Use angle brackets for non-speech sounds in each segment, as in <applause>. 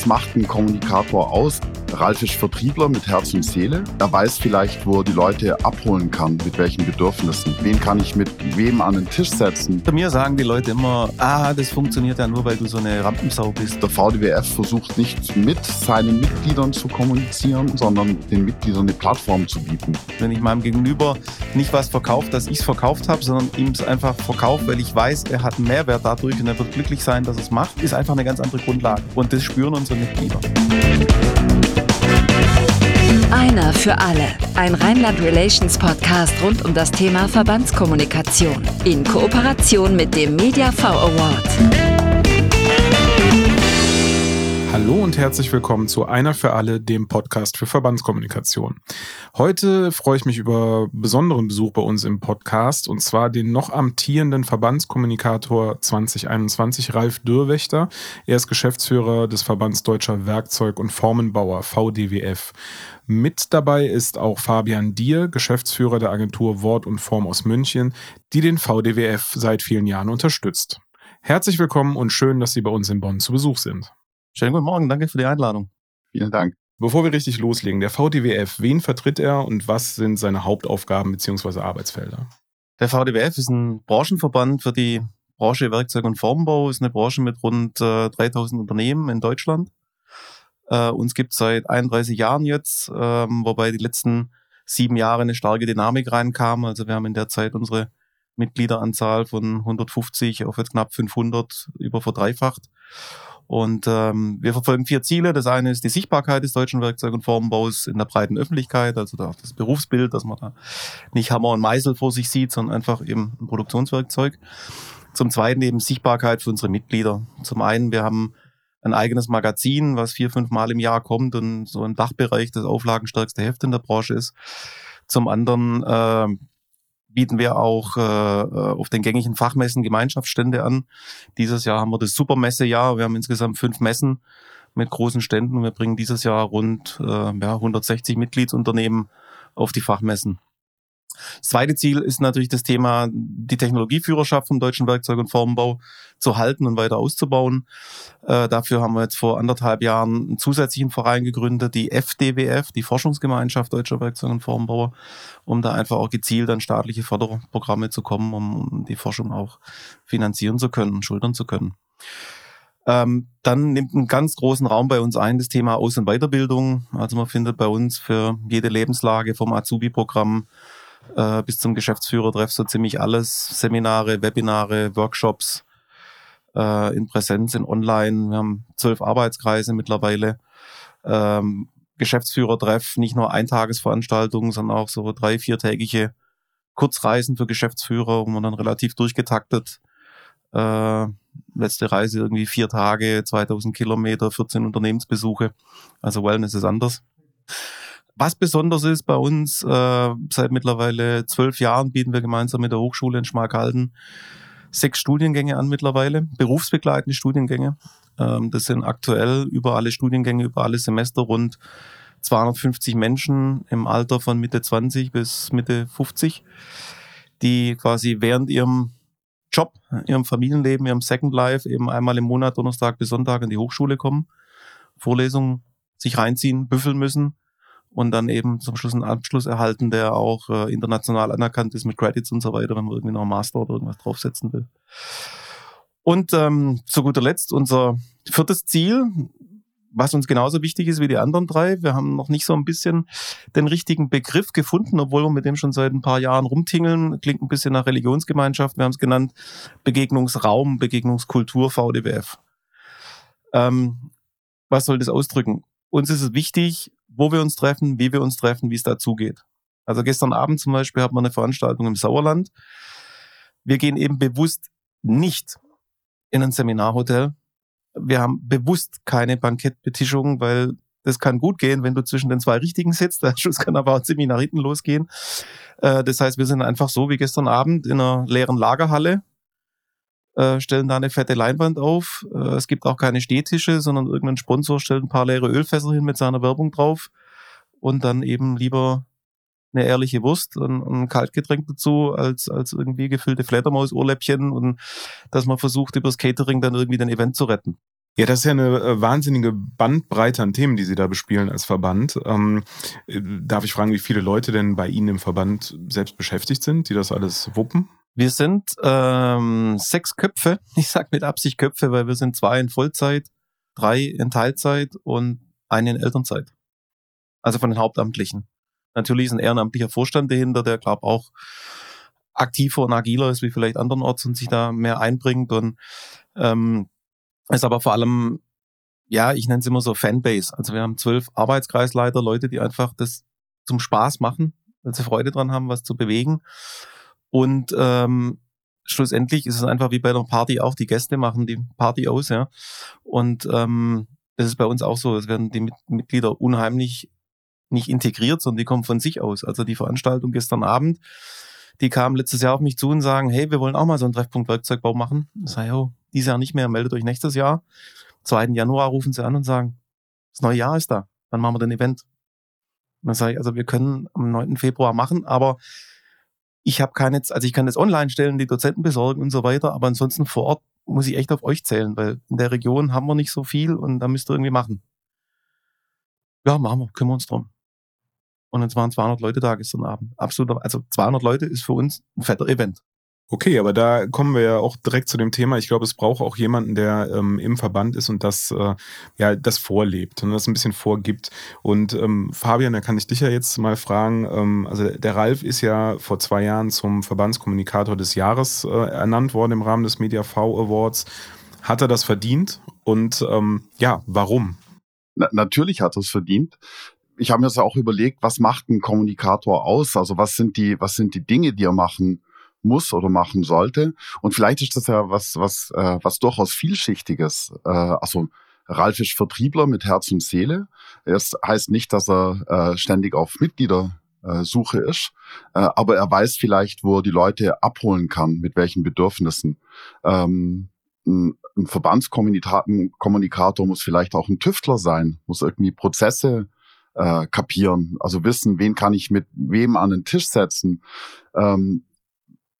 was macht ein Kommunikator aus? Ralf ist Vertriebler mit Herz und Seele. Er weiß vielleicht, wo er die Leute abholen kann, mit welchen Bedürfnissen. Wen kann ich mit wem an den Tisch setzen? Bei mir sagen die Leute immer, ah, das funktioniert ja nur, weil du so eine Rampensau bist. Der VDWF versucht nicht mit seinen Mitgliedern zu kommunizieren, sondern den Mitgliedern eine Plattform zu bieten. Wenn ich meinem Gegenüber nicht was verkaufe, dass ich es verkauft habe, sondern ihm es einfach verkaufe, weil ich weiß, er hat einen Mehrwert dadurch und er wird glücklich sein, dass er es macht, ist einfach eine ganz andere Grundlage. Und das spüren unsere Mitglieder. Einer für alle. Ein Rheinland Relations Podcast rund um das Thema Verbandskommunikation. In Kooperation mit dem Media V Award. Hallo und herzlich willkommen zu Einer für alle, dem Podcast für Verbandskommunikation. Heute freue ich mich über besonderen Besuch bei uns im Podcast und zwar den noch amtierenden Verbandskommunikator 2021, Ralf Dürrwächter. Er ist Geschäftsführer des Verbands Deutscher Werkzeug- und Formenbauer, VDWF. Mit dabei ist auch Fabian Dier, Geschäftsführer der Agentur Wort und Form aus München, die den VDWF seit vielen Jahren unterstützt. Herzlich willkommen und schön, dass Sie bei uns in Bonn zu Besuch sind. Schönen guten Morgen, danke für die Einladung. Vielen Dank. Bevor wir richtig loslegen, der VDWF, wen vertritt er und was sind seine Hauptaufgaben bzw. Arbeitsfelder? Der VDWF ist ein Branchenverband für die Branche Werkzeug und Formbau, ist eine Branche mit rund äh, 3000 Unternehmen in Deutschland. Äh, uns gibt es seit 31 Jahren jetzt, ähm, wobei die letzten sieben Jahre eine starke Dynamik reinkam. Also wir haben in der Zeit unsere Mitgliederanzahl von 150 auf jetzt knapp 500 über verdreifacht. Und ähm, wir verfolgen vier Ziele. Das eine ist die Sichtbarkeit des deutschen Werkzeug- und Formenbaus in der breiten Öffentlichkeit, also das Berufsbild, dass man da nicht Hammer und Meißel vor sich sieht, sondern einfach eben ein Produktionswerkzeug. Zum Zweiten eben Sichtbarkeit für unsere Mitglieder. Zum einen, wir haben ein eigenes Magazin, was vier, fünf Mal im Jahr kommt und so im Dachbereich das auflagenstärkste Heft in der Branche ist. Zum anderen äh, bieten wir auch äh, äh, auf den gängigen Fachmessen Gemeinschaftsstände an. Dieses Jahr haben wir das Supermessejahr. Wir haben insgesamt fünf Messen mit großen Ständen. Wir bringen dieses Jahr rund äh, ja, 160 Mitgliedsunternehmen auf die Fachmessen. Das zweite Ziel ist natürlich das Thema, die Technologieführerschaft vom deutschen Werkzeug- und Formenbau zu halten und weiter auszubauen. Äh, dafür haben wir jetzt vor anderthalb Jahren einen zusätzlichen Verein gegründet, die FDWF, die Forschungsgemeinschaft Deutscher Werkzeug- und Formenbauer, um da einfach auch gezielt an staatliche Förderprogramme zu kommen, um die Forschung auch finanzieren zu können, schultern zu können. Ähm, dann nimmt einen ganz großen Raum bei uns ein das Thema Aus- und Weiterbildung. Also man findet bei uns für jede Lebenslage vom Azubi-Programm äh, bis zum Geschäftsführertreff so ziemlich alles. Seminare, Webinare, Workshops äh, in Präsenz, in Online. Wir haben zwölf Arbeitskreise mittlerweile. Ähm, Geschäftsführertreff, nicht nur Eintagesveranstaltungen, sondern auch so drei, viertägige Kurzreisen für Geschäftsführer, wo man dann relativ durchgetaktet äh, letzte Reise irgendwie vier Tage, 2000 Kilometer, 14 Unternehmensbesuche. Also Wellness ist anders. Was besonders ist bei uns, äh, seit mittlerweile zwölf Jahren bieten wir gemeinsam mit der Hochschule in Schmalkalden sechs Studiengänge an mittlerweile, berufsbegleitende Studiengänge. Ähm, das sind aktuell über alle Studiengänge, über alle Semester rund 250 Menschen im Alter von Mitte 20 bis Mitte 50, die quasi während ihrem Job, ihrem Familienleben, ihrem Second Life eben einmal im Monat, Donnerstag bis Sonntag an die Hochschule kommen, Vorlesungen sich reinziehen, büffeln müssen und dann eben zum Schluss einen Abschluss erhalten, der auch äh, international anerkannt ist mit Credits und so weiter, wenn man irgendwie noch einen Master oder irgendwas draufsetzen will. Und ähm, zu guter Letzt unser viertes Ziel, was uns genauso wichtig ist wie die anderen drei. Wir haben noch nicht so ein bisschen den richtigen Begriff gefunden, obwohl wir mit dem schon seit ein paar Jahren rumtingeln. Klingt ein bisschen nach Religionsgemeinschaft. Wir haben es genannt Begegnungsraum, Begegnungskultur VDWF. Ähm, was soll das ausdrücken? Uns ist es wichtig, wo wir uns treffen, wie wir uns treffen, wie es dazugeht. Also gestern Abend zum Beispiel hatten wir eine Veranstaltung im Sauerland. Wir gehen eben bewusst nicht in ein Seminarhotel. Wir haben bewusst keine Bankettbetischung, weil das kann gut gehen, wenn du zwischen den zwei Richtigen sitzt. Der Schuss kann aber auch hinten losgehen. Äh, das heißt, wir sind einfach so wie gestern Abend in einer leeren Lagerhalle äh, stellen da eine fette Leinwand auf. Äh, es gibt auch keine Stehtische, sondern irgendein Sponsor stellt ein paar leere Ölfässer hin mit seiner Werbung drauf und dann eben lieber eine ehrliche Wurst und ein Kaltgetränk dazu, als, als irgendwie gefüllte Fledermaus-Ohrläppchen und dass man versucht, übers Catering dann irgendwie den Event zu retten. Ja, das ist ja eine äh, wahnsinnige Bandbreite an Themen, die Sie da bespielen als Verband. Ähm, äh, darf ich fragen, wie viele Leute denn bei Ihnen im Verband selbst beschäftigt sind, die das alles wuppen? Wir sind ähm, sechs Köpfe. <laughs> Ich sage mit Absicht Köpfe, weil wir sind zwei in Vollzeit, drei in Teilzeit und eine in Elternzeit. Also von den Hauptamtlichen. Natürlich ist ein ehrenamtlicher Vorstand dahinter, der glaube auch aktiver und agiler ist wie vielleicht andernorts und sich da mehr einbringt und ähm, ist aber vor allem, ja, ich nenne es immer so Fanbase. Also wir haben zwölf Arbeitskreisleiter, Leute, die einfach das zum Spaß machen, weil sie Freude dran haben, was zu bewegen. Und ähm, schlussendlich ist es einfach wie bei einer Party auch, die Gäste machen die Party aus, ja. Und ähm, das ist bei uns auch so. Es werden die Mitglieder unheimlich nicht integriert, sondern die kommen von sich aus. Also die Veranstaltung gestern Abend, die kamen letztes Jahr auf mich zu und sagen, hey, wir wollen auch mal so einen Treffpunkt Werkzeugbau machen. Ich sage, oh, dieses Jahr nicht mehr, meldet euch nächstes Jahr. 2. Januar rufen sie an und sagen, das neue Jahr ist da, wann machen wir denn Event? Und dann sage ich, also wir können am 9. Februar machen, aber ich habe keine, also ich kann das online stellen, die Dozenten besorgen und so weiter, aber ansonsten vor Ort muss ich echt auf euch zählen, weil in der Region haben wir nicht so viel und da müsst ihr irgendwie machen. Ja, machen wir, kümmern uns drum. Und es waren 200 Leute da gestern Abend. Absolut, also 200 Leute ist für uns ein fetter Event. Okay, aber da kommen wir ja auch direkt zu dem Thema. Ich glaube, es braucht auch jemanden, der ähm, im Verband ist und das, äh, ja, das vorlebt und das ein bisschen vorgibt. Und ähm, Fabian, da kann ich dich ja jetzt mal fragen. Ähm, also der Ralf ist ja vor zwei Jahren zum Verbandskommunikator des Jahres äh, ernannt worden im Rahmen des Media V Awards. Hat er das verdient? Und ähm, ja, warum? Na, natürlich hat er es verdient ich habe mir das auch überlegt, was macht ein Kommunikator aus? Also was sind die, was sind die Dinge, die er machen muss oder machen sollte? Und vielleicht ist das ja was, was, äh, was durchaus vielschichtiges. Äh, also Ralf ist Vertriebler mit Herz und Seele. Das heißt nicht, dass er äh, ständig auf Mitgliedersuche ist, äh, aber er weiß vielleicht, wo er die Leute abholen kann, mit welchen Bedürfnissen. Ähm, ein, ein Verbandskommunikator muss vielleicht auch ein Tüftler sein, muss irgendwie Prozesse äh, kapieren. Also wissen, wen kann ich mit wem an den Tisch setzen. Ähm,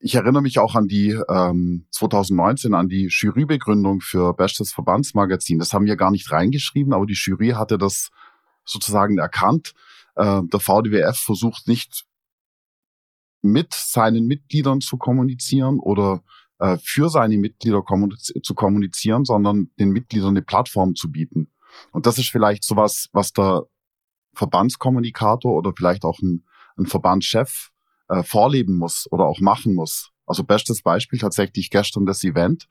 ich erinnere mich auch an die ähm, 2019 an die Jurybegründung für Bestes Verbandsmagazin. Das haben wir gar nicht reingeschrieben, aber die Jury hatte das sozusagen erkannt. Äh, der VDWF versucht nicht mit seinen Mitgliedern zu kommunizieren oder äh, für seine Mitglieder kommuniz zu kommunizieren, sondern den Mitgliedern eine Plattform zu bieten. Und das ist vielleicht sowas, was der Verbandskommunikator oder vielleicht auch ein, ein Verbandschef äh, vorleben muss oder auch machen muss. Also bestes Beispiel tatsächlich gestern das Event.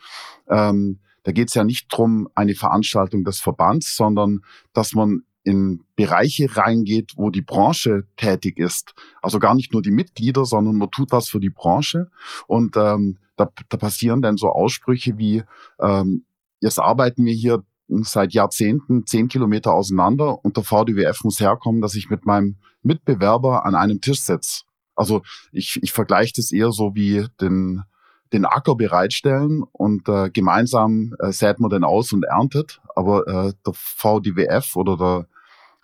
Ähm, da geht es ja nicht drum eine Veranstaltung des Verbands, sondern dass man in Bereiche reingeht, wo die Branche tätig ist. Also gar nicht nur die Mitglieder, sondern man tut was für die Branche. Und ähm, da, da passieren dann so Aussprüche wie, ähm, jetzt arbeiten wir hier seit Jahrzehnten zehn Kilometer auseinander und der VDWF muss herkommen, dass ich mit meinem Mitbewerber an einem Tisch sitze. Also ich, ich vergleiche das eher so wie den, den Acker bereitstellen und äh, gemeinsam äh, sät man den aus und erntet. Aber äh, der VDWF oder der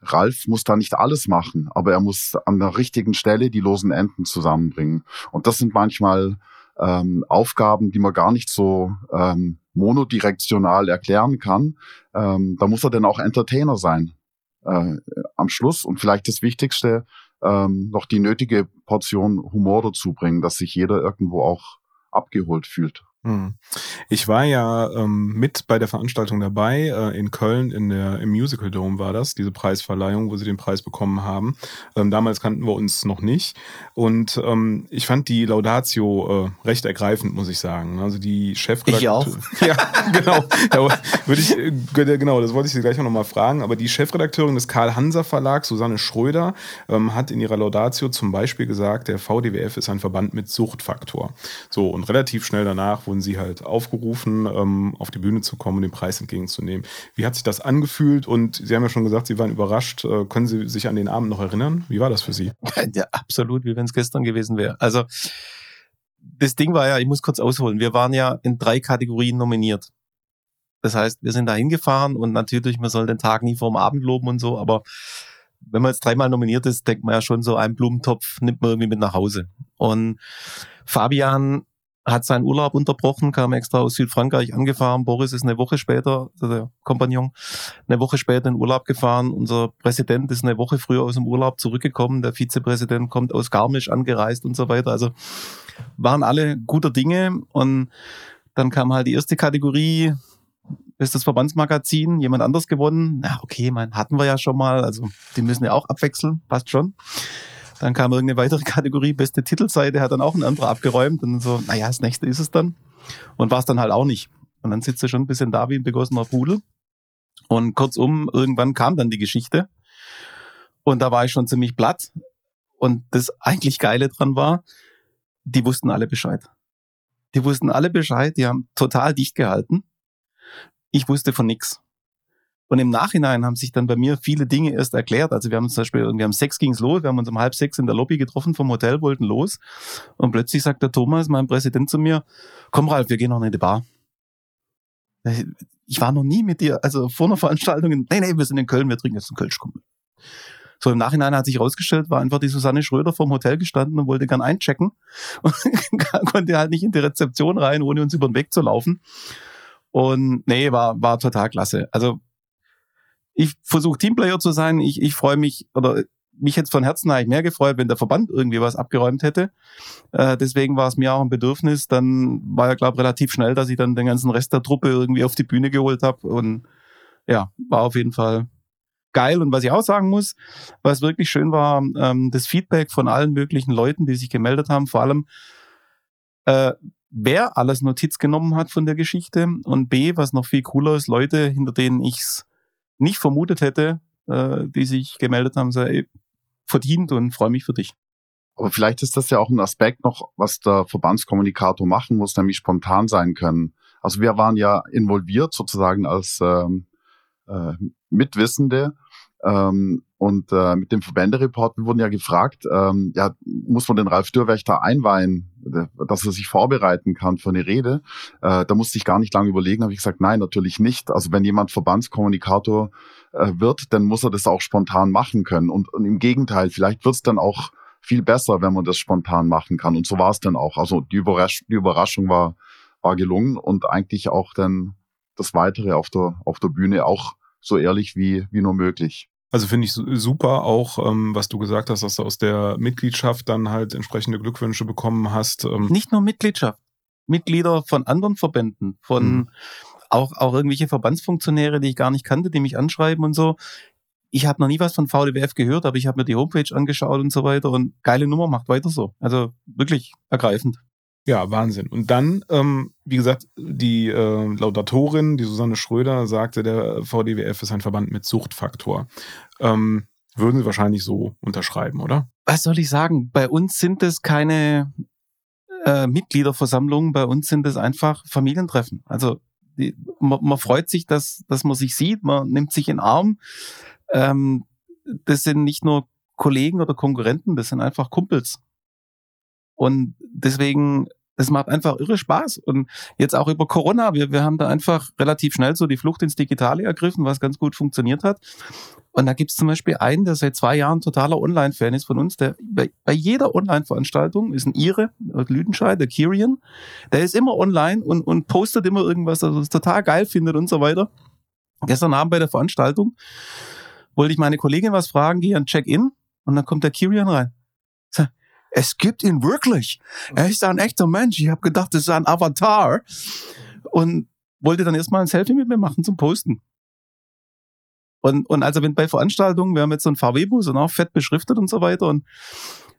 Ralf muss da nicht alles machen, aber er muss an der richtigen Stelle die losen Enden zusammenbringen. Und das sind manchmal ähm, Aufgaben, die man gar nicht so ähm, monodirektional erklären kann, ähm, da muss er dann auch Entertainer sein äh, am Schluss und vielleicht das Wichtigste, ähm, noch die nötige Portion Humor dazu bringen, dass sich jeder irgendwo auch abgeholt fühlt. Hm. Ich war ja ähm, mit bei der Veranstaltung dabei, äh, in Köln, in der, im Musical Dome war das, diese Preisverleihung, wo sie den Preis bekommen haben. Ähm, damals kannten wir uns noch nicht. Und ähm, ich fand die Laudatio äh, recht ergreifend, muss ich sagen. Also die Chefredakteurin. Ich auch. <laughs> ja, genau. Da würde ich, äh, genau, das wollte ich Sie gleich auch nochmal fragen. Aber die Chefredakteurin des Karl-Hanser Verlags, Susanne Schröder, ähm, hat in ihrer Laudatio zum Beispiel gesagt, der VDWF ist ein Verband mit Suchtfaktor. So, und relativ schnell danach wurde wurden sie halt aufgerufen, ähm, auf die Bühne zu kommen und den Preis entgegenzunehmen. Wie hat sich das angefühlt? Und Sie haben ja schon gesagt, Sie waren überrascht. Äh, können Sie sich an den Abend noch erinnern? Wie war das für Sie? <laughs> Ja, absolut, wie wenn es gestern gewesen wäre. Also das Ding war ja, ich muss kurz ausholen, wir waren ja in drei Kategorien nominiert. Das heißt, wir sind da hingefahren und natürlich, man soll den Tag nie vor dem Abend loben und so, aber wenn man jetzt dreimal nominiert ist, denkt man ja schon so, einen Blumentopf nimmt man irgendwie mit nach Hause. Und Fabian hat seinen Urlaub unterbrochen, kam extra aus Südfrankreich angefahren. Boris ist eine Woche später, also der Kompagnon, eine Woche später in Urlaub gefahren. Unser Präsident ist eine Woche früher aus dem Urlaub zurückgekommen. Der Vizepräsident kommt aus Garmisch angereist und so weiter. Also waren alle guter Dinge. Und dann kam halt die erste Kategorie, ist das Verbandsmagazin, jemand anders gewonnen. Na, okay, man hatten wir ja schon mal. Also die müssen ja auch abwechseln, passt schon. Dann kam irgendeine weitere <laughs> Kategorie, beste Titelseite, hat dann auch ein anderer abgeräumt und so, naja, das nächste ist es dann. Und war es dann halt auch nicht. Und dann sitzt du schon ein bisschen da wie ein begossener Pudel. Und kurzum, irgendwann kam dann die Geschichte. Und da war ich schon ziemlich platt. Und das eigentlich Geile dran war, die wussten alle Bescheid. Die wussten alle Bescheid, die haben total dicht gehalten. Ich wusste von nix. Und im Nachhinein haben sich dann bei mir viele Dinge erst erklärt. Also wir haben zum Beispiel, wir haben sechs ging's los, wir haben uns um halb sechs in der Lobby getroffen vom Hotel, wollten los. Und plötzlich sagt der Thomas, mein Präsident, zu mir, komm Ralf, wir gehen noch in die Bar. Ich war noch nie mit dir, also vor einer Veranstaltung, nee, nee, wir sind in Köln, wir trinken jetzt einen Kölschkumpel. So im Nachhinein hat sich herausgestellt, war einfach die Susanne Schröder vom Hotel gestanden und wollte gern einchecken <laughs> und konnte halt nicht in die Rezeption rein, ohne uns über den Weg zu laufen. Und nee, war, war total klasse. Also ich versuche Teamplayer zu sein. Ich, ich freue mich, oder mich jetzt von Herzen eigentlich mehr gefreut, wenn der Verband irgendwie was abgeräumt hätte. Äh, deswegen war es mir auch ein Bedürfnis. Dann war ja, glaube relativ schnell, dass ich dann den ganzen Rest der Truppe irgendwie auf die Bühne geholt habe. Und ja, war auf jeden Fall geil. Und was ich auch sagen muss, was wirklich schön war, ähm, das Feedback von allen möglichen Leuten, die sich gemeldet haben, vor allem äh, wer alles Notiz genommen hat von der Geschichte und B, was noch viel cooler ist, Leute, hinter denen ich's nicht vermutet hätte, äh, die sich gemeldet haben, sei verdient und freue mich für dich. Aber vielleicht ist das ja auch ein Aspekt noch, was der Verbandskommunikator machen muss, nämlich spontan sein können. Also wir waren ja involviert sozusagen als ähm, äh, Mitwissende ähm, und äh, mit dem Verbändereport, wir wurden ja gefragt, ähm, ja, muss man den Ralf Dürrwächter einweihen, dass er sich vorbereiten kann für eine Rede? Äh, da musste ich gar nicht lange überlegen, habe ich gesagt, nein, natürlich nicht. Also wenn jemand Verbandskommunikator äh, wird, dann muss er das auch spontan machen können. Und, und im Gegenteil, vielleicht wird es dann auch viel besser, wenn man das spontan machen kann. Und so war es dann auch. Also die, Überrasch die Überraschung war, war gelungen und eigentlich auch dann das Weitere auf der, auf der Bühne auch so ehrlich wie, wie nur möglich. Also finde ich super auch, ähm, was du gesagt hast, dass du aus der Mitgliedschaft dann halt entsprechende Glückwünsche bekommen hast. Ähm. Nicht nur Mitgliedschaft, Mitglieder von anderen Verbänden, von mhm. auch, auch irgendwelche Verbandsfunktionäre, die ich gar nicht kannte, die mich anschreiben und so. Ich habe noch nie was von VDWF gehört, aber ich habe mir die Homepage angeschaut und so weiter und geile Nummer, macht weiter so. Also wirklich ergreifend. Ja, Wahnsinn. Und dann, ähm, wie gesagt, die äh, Laudatorin, die Susanne Schröder, sagte, der VDWF ist ein Verband mit Suchtfaktor. Ähm, würden Sie wahrscheinlich so unterschreiben, oder? Was soll ich sagen? Bei uns sind es keine äh, Mitgliederversammlungen, bei uns sind es einfach Familientreffen. Also die, man, man, freut sich, dass, dass man sich sieht, man nimmt sich in den Arm. Ähm, das sind nicht nur Kollegen oder Konkurrenten, das sind einfach Kumpels. Und deswegen, das macht einfach irre Spaß. Und jetzt auch über Corona, wir, wir haben da einfach relativ schnell so die Flucht ins Digitale ergriffen, was ganz gut funktioniert hat. Und da gibt's zum Beispiel einen, der seit zwei Jahren totaler Online-Fan ist von uns, der bei, bei jeder Online-Veranstaltung ist ein Ire, Lüdenscheid, der Kirian, der ist immer online und, und postet immer irgendwas, also das total geil findet und so weiter. Gestern Abend bei der Veranstaltung wollte ich meine Kollegin was fragen, gehe an Check-in und dann kommt der Kirian rein es gibt ihn wirklich. Er ist ein echter Mensch. Ich habe gedacht, das ist ein Avatar. Und wollte dann erstmal ein Selfie mit mir machen zum Posten. Und, und also wenn bei Veranstaltungen, wir haben jetzt so einen VW-Bus und auch fett beschriftet und so weiter. Und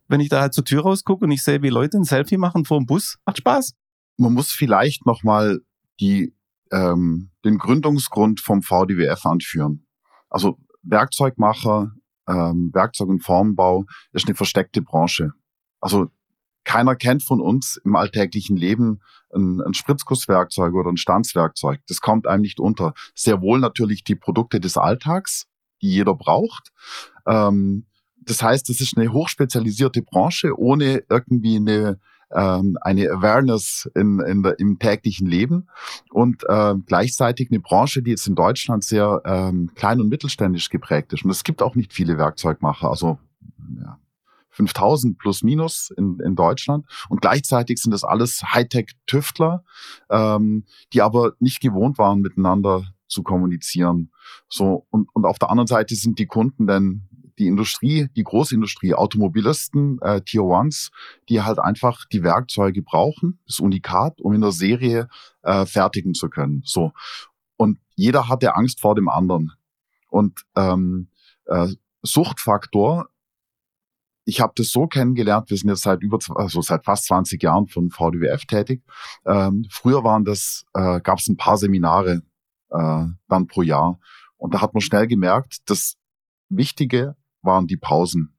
wenn ich da halt zur Tür rausgucke und ich sehe, wie Leute ein Selfie machen vor dem Bus, macht Spaß. Man muss vielleicht nochmal die, ähm, den Gründungsgrund vom VDWF anführen. Also Werkzeugmacher, ähm, Werkzeug- und Formbau ist eine versteckte Branche. Also keiner kennt von uns im alltäglichen Leben ein, ein Spritzgusswerkzeug oder ein Stanzwerkzeug. Das kommt einem nicht unter. Sehr wohl natürlich die Produkte des Alltags, die jeder braucht. Ähm, das heißt, es ist eine hochspezialisierte Branche ohne irgendwie eine ähm, eine Awareness in, in der, im täglichen Leben und äh, gleichzeitig eine Branche, die jetzt in Deutschland sehr ähm, klein und mittelständisch geprägt ist. Und es gibt auch nicht viele Werkzeugmacher. Also ja, 5000 plus minus in, in Deutschland. Und gleichzeitig sind das alles Hightech-Tüftler, ähm, die aber nicht gewohnt waren, miteinander zu kommunizieren. So, und, und auf der anderen Seite sind die Kunden dann die Industrie, die Großindustrie, Automobilisten, äh, Tier Ones, die halt einfach die Werkzeuge brauchen, das Unikat, um in der Serie äh, fertigen zu können. So. Und jeder hatte Angst vor dem anderen. Und ähm, äh, Suchtfaktor ich habe das so kennengelernt, wir sind jetzt seit über, also seit fast 20 Jahren von VDWF tätig. Ähm, früher waren das, äh, gab es ein paar Seminare äh, dann pro Jahr. Und da hat man schnell gemerkt, das Wichtige waren die Pausen,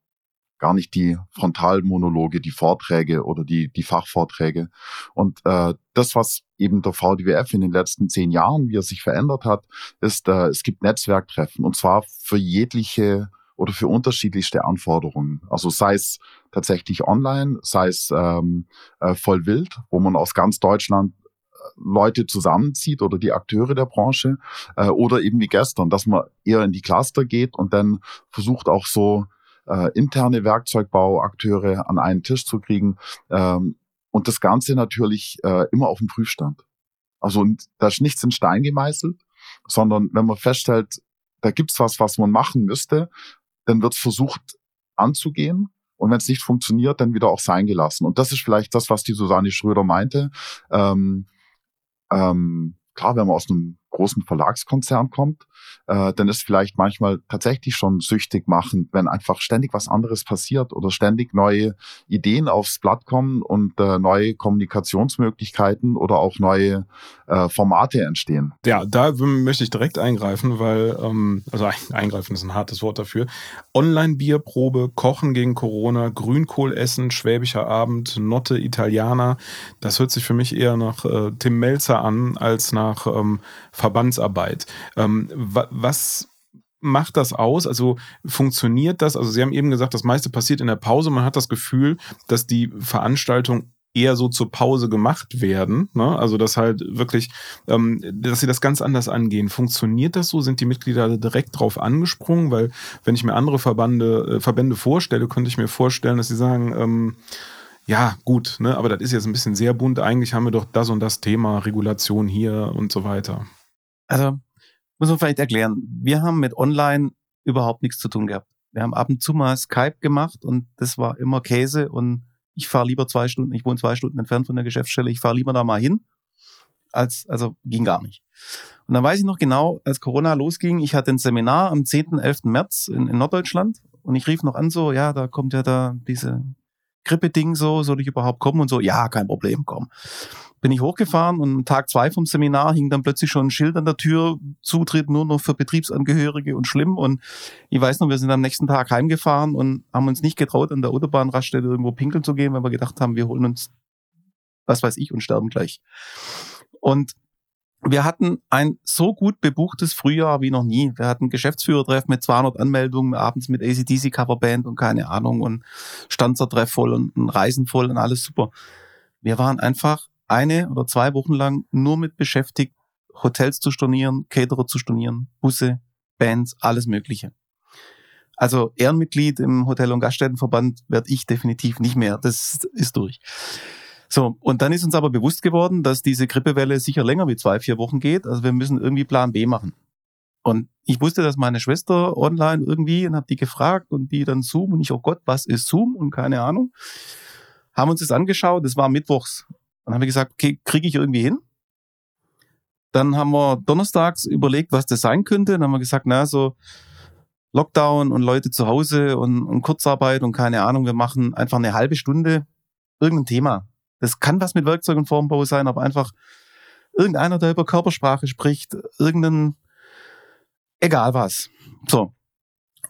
gar nicht die Frontalmonologe, die Vorträge oder die, die Fachvorträge. Und äh, das, was eben der VDWF in den letzten zehn Jahren, wie er sich verändert hat, ist, äh, es gibt Netzwerktreffen und zwar für jegliche oder für unterschiedlichste Anforderungen. Also sei es tatsächlich online, sei es ähm, äh, voll wild, wo man aus ganz Deutschland äh, Leute zusammenzieht oder die Akteure der Branche äh, oder eben wie gestern, dass man eher in die Cluster geht und dann versucht auch so äh, interne Werkzeugbauakteure an einen Tisch zu kriegen ähm, und das Ganze natürlich äh, immer auf dem Prüfstand. Also da ist nichts in Stein gemeißelt, sondern wenn man feststellt, da gibt's was, was man machen müsste, dann wird versucht anzugehen. Und wenn es nicht funktioniert, dann wieder auch sein gelassen. Und das ist vielleicht das, was die Susanne Schröder meinte. Ähm, ähm, klar, wenn man aus einem großen Verlagskonzern kommt, äh, dann ist vielleicht manchmal tatsächlich schon süchtig machend, wenn einfach ständig was anderes passiert oder ständig neue Ideen aufs Blatt kommen und äh, neue Kommunikationsmöglichkeiten oder auch neue äh, Formate entstehen. Ja, da möchte ich direkt eingreifen, weil, ähm, also eingreifen ist ein hartes Wort dafür. Online-Bierprobe, Kochen gegen Corona, Grünkohl essen, Schwäbischer Abend, Notte Italiana. Das hört sich für mich eher nach äh, Tim Melzer an als nach ähm, Verbandsarbeit. Ähm, was macht das aus? Also funktioniert das? Also Sie haben eben gesagt, das meiste passiert in der Pause. Man hat das Gefühl, dass die Veranstaltung eher so zur Pause gemacht werden. Ne? Also dass halt wirklich, ähm, dass sie das ganz anders angehen. Funktioniert das so? Sind die Mitglieder direkt drauf angesprungen? Weil wenn ich mir andere Verbände, äh, Verbände vorstelle, könnte ich mir vorstellen, dass sie sagen, ähm, ja, gut, ne, aber das ist jetzt ein bisschen sehr bunt. Eigentlich haben wir doch das und das Thema, Regulation hier und so weiter. Also, muss man vielleicht erklären. Wir haben mit Online überhaupt nichts zu tun gehabt. Wir haben ab und zu mal Skype gemacht und das war immer Käse und ich fahre lieber zwei Stunden, ich wohne zwei Stunden entfernt von der Geschäftsstelle, ich fahre lieber da mal hin, als, also ging gar nicht. Und dann weiß ich noch genau, als Corona losging, ich hatte ein Seminar am 10., 11. März in, in Norddeutschland und ich rief noch an so, ja, da kommt ja da diese Grippe-Ding so, soll ich überhaupt kommen und so, ja, kein Problem, komm. Bin ich hochgefahren und Tag zwei vom Seminar hing dann plötzlich schon ein Schild an der Tür, Zutritt nur noch für Betriebsangehörige und schlimm. Und ich weiß noch, wir sind am nächsten Tag heimgefahren und haben uns nicht getraut, an der Autobahnraststätte irgendwo pinkeln zu gehen, weil wir gedacht haben, wir holen uns, was weiß ich, und sterben gleich. Und wir hatten ein so gut bebuchtes Frühjahr wie noch nie. Wir hatten Geschäftsführertreff mit 200 Anmeldungen, abends mit ACDC Coverband und keine Ahnung und Stanzertreff voll und Reisen voll und alles super. Wir waren einfach eine oder zwei Wochen lang nur mit beschäftigt, Hotels zu stornieren, Caterer zu stornieren, Busse, Bands, alles Mögliche. Also Ehrenmitglied im Hotel- und Gaststättenverband werde ich definitiv nicht mehr. Das ist durch. So, und dann ist uns aber bewusst geworden, dass diese Grippewelle sicher länger wie zwei, vier Wochen geht. Also wir müssen irgendwie Plan B machen. Und ich wusste, dass meine Schwester online irgendwie und habe die gefragt und die dann Zoom und ich, oh Gott, was ist Zoom und keine Ahnung. Haben uns das angeschaut, das war mittwochs. Dann haben wir gesagt, okay, kriege ich irgendwie hin? Dann haben wir donnerstags überlegt, was das sein könnte. Dann haben wir gesagt, na, so Lockdown und Leute zu Hause und, und Kurzarbeit und keine Ahnung, wir machen einfach eine halbe Stunde irgendein Thema. Das kann was mit Werkzeug und Formbau sein, aber einfach irgendeiner, der über Körpersprache spricht, irgendein, egal was. So.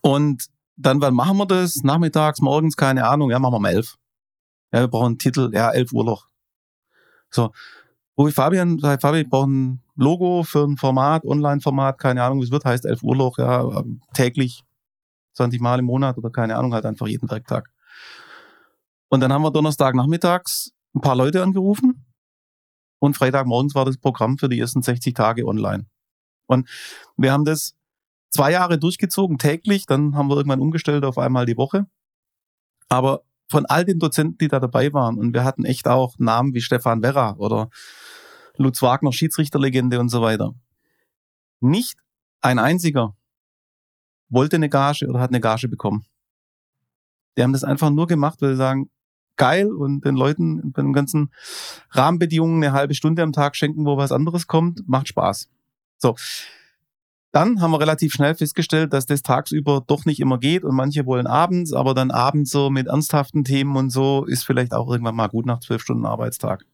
Und dann, wann machen wir das? Nachmittags, morgens, keine Ahnung, ja, machen wir um elf. Ja, wir brauchen einen Titel, ja, elf Uhr Loch. So. Wo ich Fabian, sagt, Fabian, ich brauche ein Logo für ein Format, Online-Format, keine Ahnung, wie es wird, heißt elf Uhr Loch, ja, täglich, 20 Mal im Monat oder keine Ahnung, halt einfach jeden Werktag. Und dann haben wir Donnerstag nachmittags ein paar Leute angerufen und Freitagmorgens war das Programm für die ersten 60 Tage online. Und wir haben das zwei Jahre durchgezogen, täglich, dann haben wir irgendwann umgestellt auf einmal die Woche. Aber von all den Dozenten, die da dabei waren, und wir hatten echt auch Namen wie Stefan Werra oder Lutz Wagner, Schiedsrichterlegende und so weiter. Nicht ein einziger wollte eine Gage oder hat eine Gage bekommen. Die haben das einfach nur gemacht, weil sie sagen, geil und den Leuten bei den ganzen Rahmenbedingungen eine halbe Stunde am Tag schenken, wo was anderes kommt, macht Spaß. So. Dann haben wir relativ schnell festgestellt, dass das tagsüber doch nicht immer geht und manche wollen abends, aber dann abends so mit ernsthaften Themen und so ist vielleicht auch irgendwann mal gut nach zwölf Stunden Arbeitstag.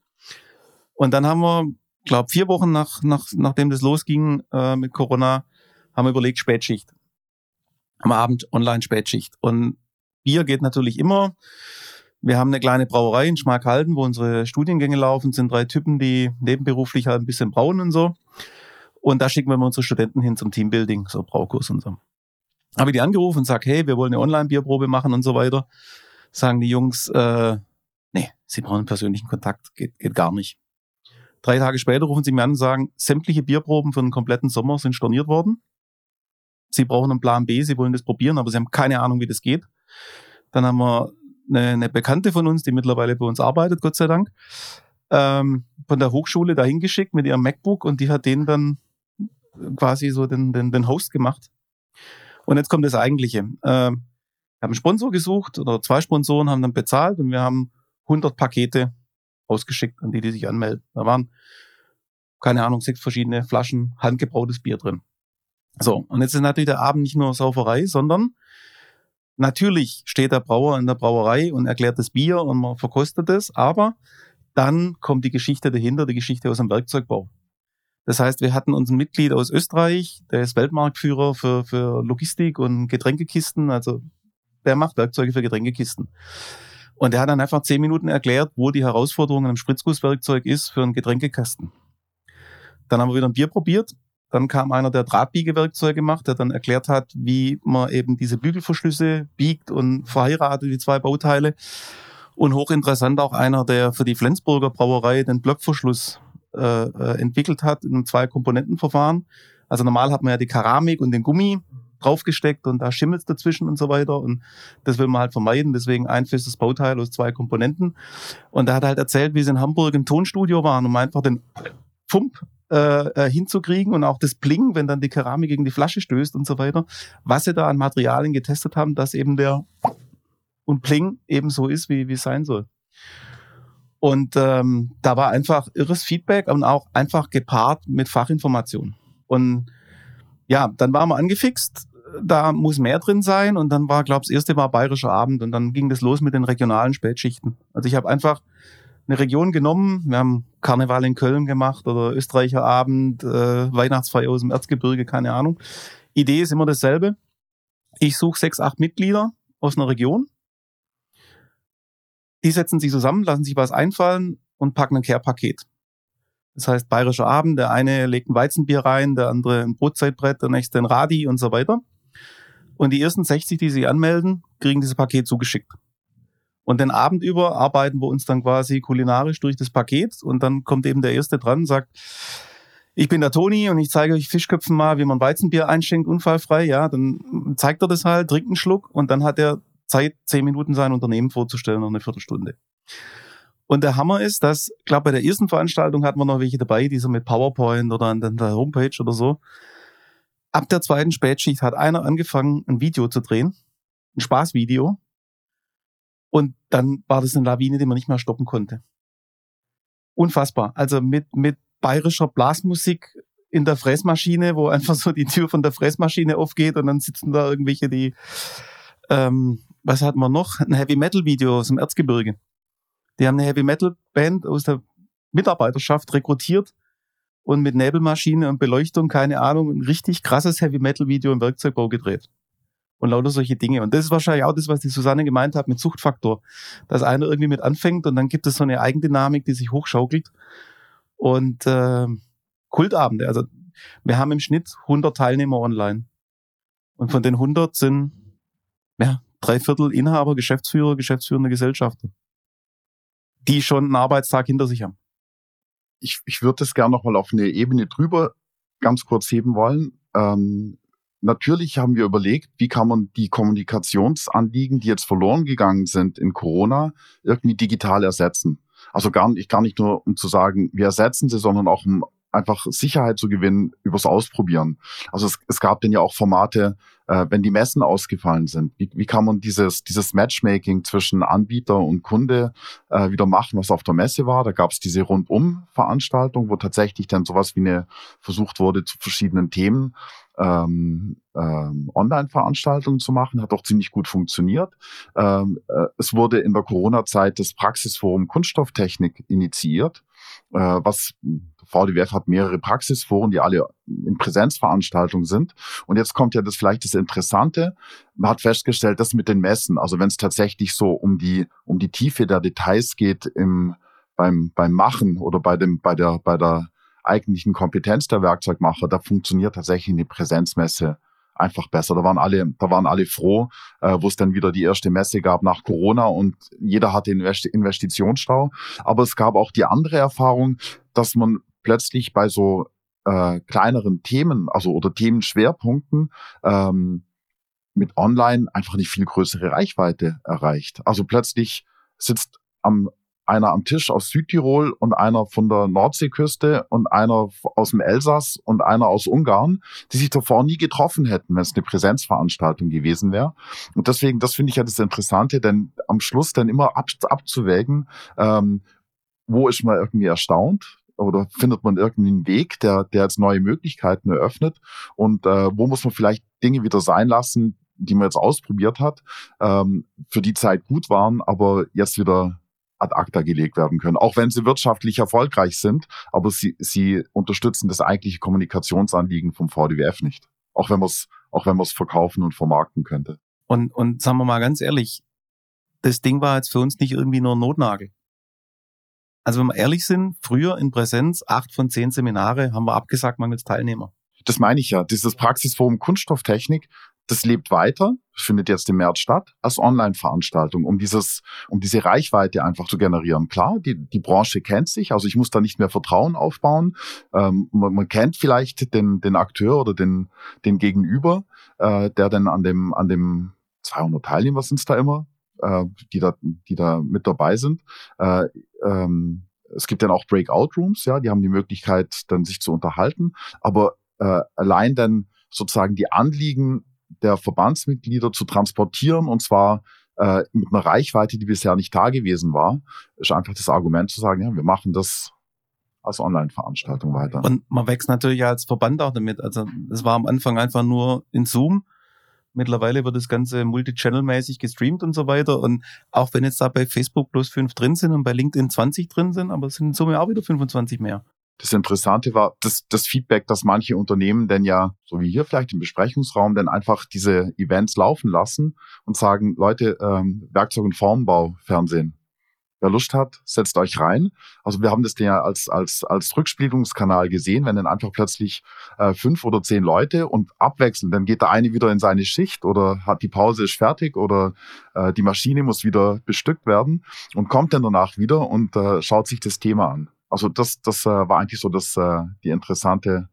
Und dann haben wir, glaube vier Wochen nach, nach, nachdem das losging äh, mit Corona, haben wir überlegt Spätschicht. Am Abend Online-Spätschicht. Und Bier geht natürlich immer. Wir haben eine kleine Brauerei in Schmalkalden, wo unsere Studiengänge laufen, sind drei Typen, die nebenberuflich halt ein bisschen brauen und so. Und da schicken wir mal unsere Studenten hin zum Teambuilding, so Braukurs und so. Habe ich die angerufen und sage, hey, wir wollen eine Online-Bierprobe machen und so weiter. Sagen die Jungs, äh, nee, sie brauchen einen persönlichen Kontakt, geht, geht gar nicht. Drei Tage später rufen sie mir an und sagen, sämtliche Bierproben für den kompletten Sommer sind storniert worden. Sie brauchen einen Plan B, sie wollen das probieren, aber sie haben keine Ahnung, wie das geht. Dann haben wir eine, eine Bekannte von uns, die mittlerweile bei uns arbeitet, Gott sei Dank, ähm, von der Hochschule dahin geschickt mit ihrem MacBook und die hat denen dann quasi so den, den, den Host gemacht. Und jetzt kommt das Eigentliche. Ähm, wir haben einen Sponsor gesucht oder zwei Sponsoren haben dann bezahlt und wir haben 100 Pakete ausgeschickt an die, die sich anmelden. Da waren, keine Ahnung, sechs verschiedene Flaschen handgebrautes Bier drin. So, und jetzt ist natürlich der Abend nicht nur Sauferei, sondern Natürlich steht der Brauer in der Brauerei und erklärt das Bier und man verkostet es, aber dann kommt die Geschichte dahinter, die Geschichte aus dem Werkzeugbau. Das heißt, wir hatten unseren Mitglied aus Österreich, der ist Weltmarktführer für, für Logistik und Getränkekisten, also der macht Werkzeuge für Getränkekisten. Und der hat dann einfach zehn Minuten erklärt, wo die Herausforderung im Spritzgusswerkzeug ist für einen Getränkekasten. Dann haben wir wieder ein Bier probiert dann kam einer, der Drahtbiegewerkzeuge macht, der dann erklärt hat, wie man eben diese Bügelverschlüsse biegt und verheiratet, die zwei Bauteile. Und hochinteressant auch einer, der für die Flensburger Brauerei den Blockverschluss äh, äh entwickelt hat in einem Zwei-Komponenten-Verfahren. Also normal hat man ja die Keramik und den Gummi draufgesteckt und da schimmelt dazwischen und so weiter. Und das will man halt vermeiden. Deswegen ein festes Bauteil aus zwei Komponenten. Und er hat halt erzählt, wie sie in Hamburg im Tonstudio waren, um einfach den Pump äh, äh, hinzukriegen und auch das Bling, wenn dann die Keramik gegen die Flasche stößt und so weiter, was sie da an Materialien getestet haben, dass eben der und Pling eben so ist, wie, wie es sein soll. Und ähm, da war einfach irres Feedback und auch einfach gepaart mit Fachinformation. Und ja, dann waren wir angefixt, da muss mehr drin sein und dann war, glaube ich, das erste war Bayerischer Abend und dann ging das los mit den regionalen Spätschichten. Also ich habe einfach eine Region genommen. Wir haben Karneval in Köln gemacht oder Österreicher Abend, äh, Weihnachtsfeier aus dem Erzgebirge, keine Ahnung. Idee ist immer dasselbe. Ich suche sechs, acht Mitglieder aus einer Region. Die setzen sich zusammen, lassen sich was einfallen und packen ein Care-Paket. Das heißt, bayerischer Abend, der eine legt ein Weizenbier rein, der andere ein Brotzeitbrett, der nächste ein Radi und so weiter. Und die ersten 60, die sich anmelden, kriegen dieses Paket zugeschickt. Und den Abend über arbeiten wir uns dann quasi kulinarisch durch das Paket und dann kommt eben der Erste dran und sagt, ich bin der Toni und ich zeige euch Fischköpfen mal, wie man Weizenbier einschenkt, unfallfrei. Ja, dann zeigt er das halt, trinkt einen Schluck und dann hat er Zeit, zehn Minuten sein Unternehmen vorzustellen, noch eine Viertelstunde. Und der Hammer ist, dass, glaube bei der ersten Veranstaltung hatten wir noch welche dabei, die so mit PowerPoint oder an der Homepage oder so. Ab der zweiten Spätschicht hat einer angefangen, ein Video zu drehen, ein Spaßvideo, und dann war das eine Lawine, die man nicht mehr stoppen konnte. Unfassbar. Also mit, mit bayerischer Blasmusik in der Fräsmaschine, wo <laughs> einfach so die Tür von der Fräsmaschine aufgeht und dann sitzen da irgendwelche, die, ähm, was hatten wir noch? Ein Heavy Metal Video aus dem Erzgebirge. Die haben eine Heavy Metal Band aus der Mitarbeiterschaft rekrutiert und mit Nebelmaschine und Beleuchtung, keine Ahnung, ein richtig krasses Heavy Metal Video im Werkzeugbau gedreht und lauter solche Dinge. Und das ist wahrscheinlich auch das, was die Susanne gemeint hat mit Suchtfaktor. Dass einer irgendwie mit anfängt und dann gibt es so eine Eigendynamik, die sich hochschaukelt. Und äh, Kultabende, also wir haben im Schnitt 100 Teilnehmer online. Und von den 100 sind ja, drei Viertel Inhaber, Geschäftsführer, geschäftsführende Gesellschafter, die schon einen Arbeitstag hinter sich haben. Ich, ich würde das gerne nochmal auf eine Ebene drüber ganz kurz heben wollen. Ähm, natürlich haben wir überlegt, wie kann man die Kommunikationsanliegen, die jetzt verloren gegangen sind in Corona, irgendwie digital ersetzen. Also gar nicht, gar nicht nur, um zu sagen, wir ersetzen sie, sondern auch um einfach Sicherheit zu gewinnen übers Ausprobieren. Also es, es gab denn ja auch Formate, äh, wenn die Messen ausgefallen sind. Wie, wie kann man dieses, dieses Matchmaking zwischen Anbieter und Kunde äh, wieder machen, was auf der Messe war? Da gab es diese Rundum-Veranstaltung, wo tatsächlich dann sowas wie eine versucht wurde, zu verschiedenen Themen ähm, ähm, Online-Veranstaltungen zu machen, hat auch ziemlich gut funktioniert. Ähm, äh, es wurde in der Corona-Zeit das Praxisforum Kunststofftechnik initiiert, äh, was VDWF hat mehrere Praxisforen, die alle in Präsenzveranstaltungen sind. Und jetzt kommt ja das vielleicht das Interessante. Man hat festgestellt, dass mit den Messen, also wenn es tatsächlich so um die, um die Tiefe der Details geht im, beim, beim Machen oder bei dem, bei der, bei der eigentlichen Kompetenz der Werkzeugmacher, da funktioniert tatsächlich eine Präsenzmesse einfach besser. Da waren alle, da waren alle froh, äh, wo es dann wieder die erste Messe gab nach Corona und jeder hatte Investitionsstau. Aber es gab auch die andere Erfahrung, dass man plötzlich bei so äh, kleineren Themen, also oder Themenschwerpunkten, ähm, mit Online einfach eine viel größere Reichweite erreicht. Also plötzlich sitzt am einer am Tisch aus Südtirol und einer von der Nordseeküste und einer aus dem Elsass und einer aus Ungarn, die sich davor nie getroffen hätten, wenn es eine Präsenzveranstaltung gewesen wäre. Und deswegen, das finde ich ja das Interessante, denn am Schluss dann immer ab, abzuwägen, ähm, wo ist man irgendwie erstaunt, oder findet man irgendwie einen Weg, der, der jetzt neue Möglichkeiten eröffnet und äh, wo muss man vielleicht Dinge wieder sein lassen, die man jetzt ausprobiert hat, ähm, für die Zeit gut waren, aber jetzt wieder ad acta gelegt werden können, auch wenn sie wirtschaftlich erfolgreich sind, aber sie, sie unterstützen das eigentliche Kommunikationsanliegen vom VDWF nicht, auch wenn man es auch wenn man es verkaufen und vermarkten könnte. Und, und sagen wir mal ganz ehrlich, das Ding war jetzt für uns nicht irgendwie nur ein Notnagel. Also wenn wir ehrlich sind, früher in Präsenz, acht von zehn Seminare haben wir abgesagt, mangels Teilnehmer. Das meine ich ja. Dieses Praxisforum Kunststofftechnik, das lebt weiter, findet jetzt im März statt, als Online-Veranstaltung, um dieses, um diese Reichweite einfach zu generieren. Klar, die, die Branche kennt sich, also ich muss da nicht mehr Vertrauen aufbauen. Ähm, man, man kennt vielleicht den, den Akteur oder den, den Gegenüber, äh, der dann an dem, an dem 200 Teilnehmer sind es da immer, äh, die, da, die da mit dabei sind. Äh, ähm, es gibt dann auch Breakout Rooms, ja, die haben die Möglichkeit, dann sich zu unterhalten. Aber äh, allein dann sozusagen die Anliegen der Verbandsmitglieder zu transportieren und zwar äh, mit einer Reichweite, die bisher nicht da gewesen war, ist einfach das Argument zu sagen, ja, wir machen das als Online-Veranstaltung weiter. Und man wächst natürlich als Verband auch damit. Also es war am Anfang einfach nur in Zoom Mittlerweile wird das Ganze multichannel-mäßig gestreamt und so weiter. Und auch wenn jetzt da bei Facebook bloß fünf drin sind und bei LinkedIn 20 drin sind, aber es sind in Summe auch wieder 25 mehr. Das Interessante war das, das Feedback, dass manche Unternehmen denn ja, so wie hier vielleicht im Besprechungsraum, dann einfach diese Events laufen lassen und sagen, Leute, ähm, Werkzeug- und Formbau, Fernsehen, Wer Lust hat, setzt euch rein. Also wir haben das ja als, als, als Rückspielungskanal gesehen, wenn dann einfach plötzlich äh, fünf oder zehn Leute und abwechseln, dann geht der eine wieder in seine Schicht oder hat die Pause ist fertig oder äh, die Maschine muss wieder bestückt werden und kommt dann danach wieder und äh, schaut sich das Thema an. Also das, das äh, war eigentlich so das, äh, die interessante,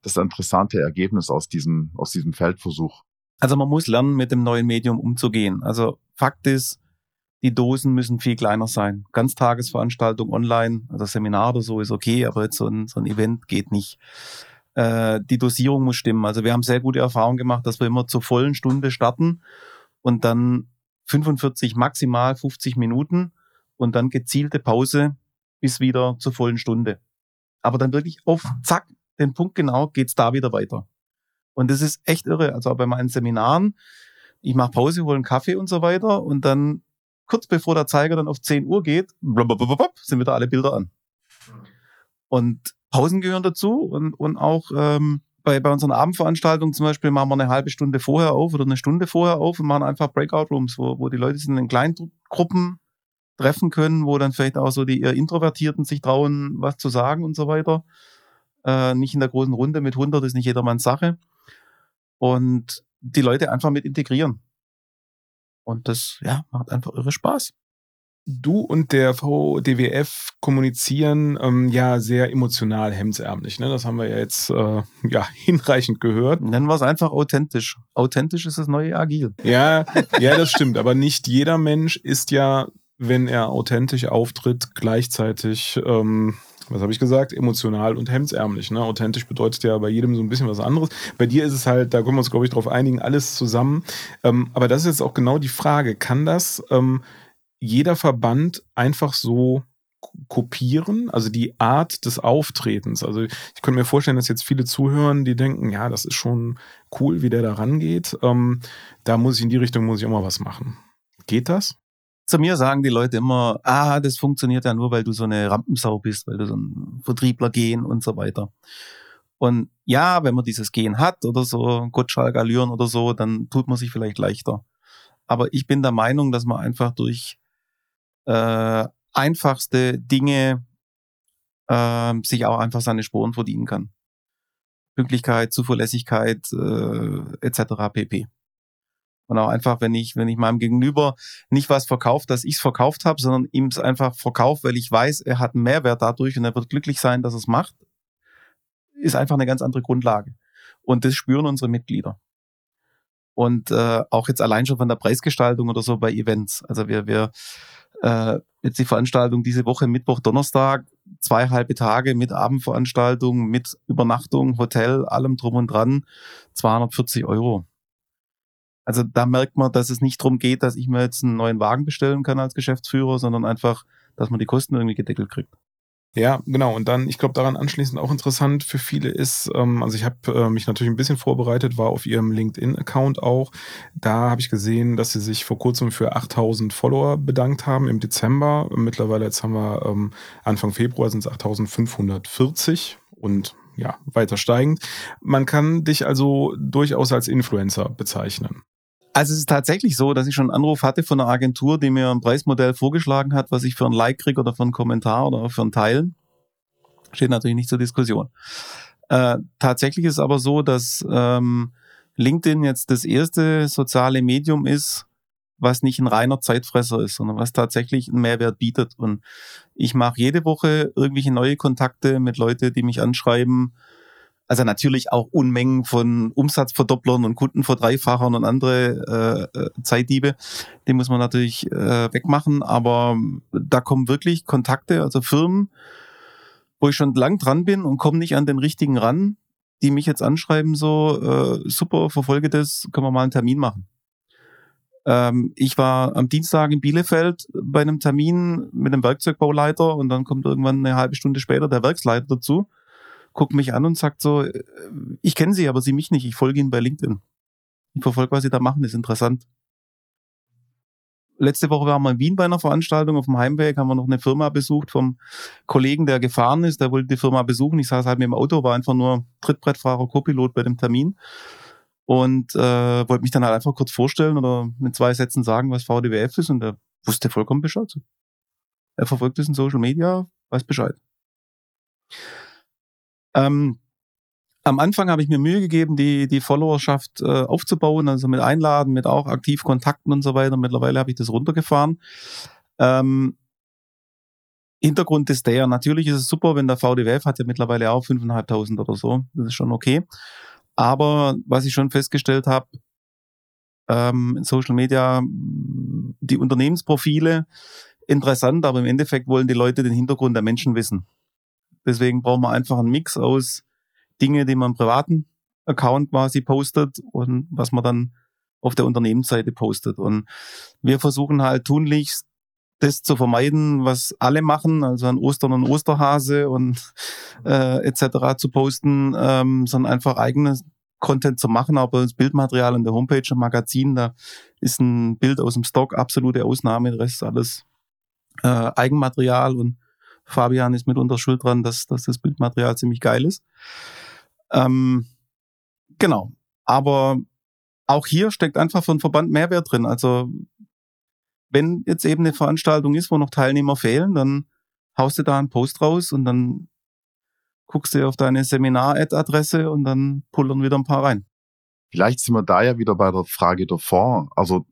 das interessante Ergebnis aus diesem, aus diesem Feldversuch. Also man muss lernen, mit dem neuen Medium umzugehen. Also Fakt ist, die Dosen müssen viel kleiner sein. Ganztagesveranstaltung online, also Seminar oder so ist okay, aber jetzt so ein, so ein Event geht nicht. Äh, die Dosierung muss stimmen. Also wir haben sehr gute Erfahrungen gemacht, dass wir immer zur vollen Stunde starten und dann 45, maximal 50 Minuten und dann gezielte Pause bis wieder zur vollen Stunde. Aber dann wirklich auf zack, den Punkt genau, geht's da wieder weiter. Und das ist echt irre. Also bei meinen Seminaren, ich mache Pause, hole einen Kaffee und so weiter und dann kurz bevor der Zeiger dann auf 10 Uhr geht, sind wieder alle Bilder an. Und Pausen gehören dazu und, und auch ähm, bei, bei unseren Abendveranstaltungen zum Beispiel machen wir eine halbe Stunde vorher auf oder eine Stunde vorher auf und machen einfach Breakout Rooms, wo, wo die Leute sich in kleinen Gruppen treffen können, wo dann vielleicht auch so die eher Introvertierten sich trauen, was zu sagen und so weiter. Äh, nicht in der großen Runde mit 100 ist nicht jedermanns Sache. Und die Leute einfach mit integrieren. Und das, ja, macht einfach irre Spaß. Du und der VDWF kommunizieren ähm, ja sehr emotional hemdsärmlich. Ne? Das haben wir ja jetzt äh, ja, <laughs> hinreichend gehört. Nennen wir es einfach authentisch. Authentisch ist das neue Agil. Ja, ja, das stimmt. Aber nicht jeder Mensch ist ja, wenn er authentisch auftritt, gleichzeitig ähm, was habe ich gesagt? Emotional und hemdsärmlich. Ne? Authentisch bedeutet ja bei jedem so ein bisschen was anderes. Bei dir ist es halt, da können wir uns, glaube ich, drauf einigen, alles zusammen. Ähm, aber das ist jetzt auch genau die Frage. Kann das ähm, jeder Verband einfach so kopieren, also die Art des Auftretens. Also ich könnte mir vorstellen, dass jetzt viele zuhören, die denken, ja, das ist schon cool, wie der da rangeht. Ähm, da muss ich in die Richtung, muss ich auch mal was machen. Geht das? Zu mir sagen die Leute immer, ah, das funktioniert ja nur, weil du so eine Rampensau bist, weil du so ein Vertriebler gehen und so weiter. Und ja, wenn man dieses Gen hat oder so, Gottschalk-Allüren oder so, dann tut man sich vielleicht leichter. Aber ich bin der Meinung, dass man einfach durch äh, einfachste Dinge äh, sich auch einfach seine Sporen verdienen kann. Pünktlichkeit, Zuverlässigkeit äh, etc. pp. Und auch einfach, wenn ich, wenn ich meinem Gegenüber nicht was verkauft, dass ich es verkauft habe, sondern ihm es einfach verkauft, weil ich weiß, er hat einen Mehrwert dadurch und er wird glücklich sein, dass er es macht, ist einfach eine ganz andere Grundlage. Und das spüren unsere Mitglieder. Und äh, auch jetzt allein schon von der Preisgestaltung oder so bei Events. Also wir, wir äh, jetzt die Veranstaltung diese Woche Mittwoch, Donnerstag, zwei halbe Tage mit Abendveranstaltung, mit Übernachtung, Hotel, allem drum und dran, 240 Euro. Also da merkt man, dass es nicht darum geht, dass ich mir jetzt einen neuen Wagen bestellen kann als Geschäftsführer, sondern einfach, dass man die Kosten irgendwie gedeckelt kriegt. Ja, genau. Und dann, ich glaube, daran anschließend auch interessant für viele ist, ähm, also ich habe äh, mich natürlich ein bisschen vorbereitet, war auf ihrem LinkedIn-Account auch. Da habe ich gesehen, dass sie sich vor kurzem für 8000 Follower bedankt haben im Dezember. Mittlerweile, jetzt haben wir ähm, Anfang Februar, sind es 8540 und ja, weiter steigend. Man kann dich also durchaus als Influencer bezeichnen. Also es ist tatsächlich so, dass ich schon einen Anruf hatte von einer Agentur, die mir ein Preismodell vorgeschlagen hat, was ich für ein Like kriege oder für einen Kommentar oder für ein Teilen. Steht natürlich nicht zur Diskussion. Äh, tatsächlich ist aber so, dass ähm, LinkedIn jetzt das erste soziale Medium ist, was nicht ein reiner Zeitfresser ist, sondern was tatsächlich einen Mehrwert bietet. Und ich mache jede Woche irgendwelche neue Kontakte mit Leuten, die mich anschreiben, also natürlich auch Unmengen von Umsatzverdopplern und Kundenverdreifachern und andere äh, äh, Zeitdiebe. Die muss man natürlich äh, wegmachen. Aber da kommen wirklich Kontakte, also Firmen, wo ich schon lang dran bin und komme nicht an den richtigen ran, die mich jetzt anschreiben, so, äh, super, verfolge das, können wir mal einen Termin machen. Ähm, ich war am Dienstag in Bielefeld bei einem Termin mit einem Werkzeugbauleiter und dann kommt irgendwann eine halbe Stunde später der Werksleiter dazu guckt mich an und sagt so, äh, ich kenne Sie, aber Sie mich nicht, ich folge Ihnen bei LinkedIn. Ich verfolge, was Sie da machen, ist interessant. Letzte Woche waren wir in Wien bei einer Veranstaltung auf dem Heimweg, haben wir noch eine Firma besucht vom Kollegen, der gefahren ist, der wollte die Firma besuchen. Ich saß halt mit dem Auto, war einfach nur Trittbrettfahrer, Copilot bei dem Termin und äh, wollte mich dann halt einfach kurz vorstellen oder mit zwei Sätzen sagen, was VDWF ist und er wusste vollkommen Bescheid. Er verfolgt es in Social Media, weiß Bescheid. Ähm, am Anfang habe ich mir Mühe gegeben, die, die Followerschaft äh, aufzubauen, also mit Einladen, mit auch aktiv Kontakten und so weiter. Mittlerweile habe ich das runtergefahren. Ähm, Hintergrund ist der, natürlich ist es super, wenn der VDWF hat ja mittlerweile auch 5.500 oder so. Das ist schon okay. Aber was ich schon festgestellt habe, ähm, in Social Media, die Unternehmensprofile interessant, aber im Endeffekt wollen die Leute den Hintergrund der Menschen wissen. Deswegen brauchen wir einfach einen Mix aus Dinge, die man im privaten Account quasi postet und was man dann auf der Unternehmensseite postet. Und wir versuchen halt tunlichst das zu vermeiden, was alle machen, also an Ostern und Osterhase und äh, etc. zu posten, ähm, sondern einfach eigenes Content zu machen, aber das Bildmaterial in der Homepage im Magazin, da ist ein Bild aus dem Stock absolute Ausnahme, der Rest ist alles äh, Eigenmaterial und Fabian ist mitunter schuld dran, dass, dass das Bildmaterial ziemlich geil ist. Ähm, genau. Aber auch hier steckt einfach von Verband Mehrwert drin. Also wenn jetzt eben eine Veranstaltung ist, wo noch Teilnehmer fehlen, dann haust du da einen Post raus und dann guckst du auf deine Seminar-Ad-Adresse und dann pullern wieder ein paar rein. Vielleicht sind wir da ja wieder bei der Frage davor. Also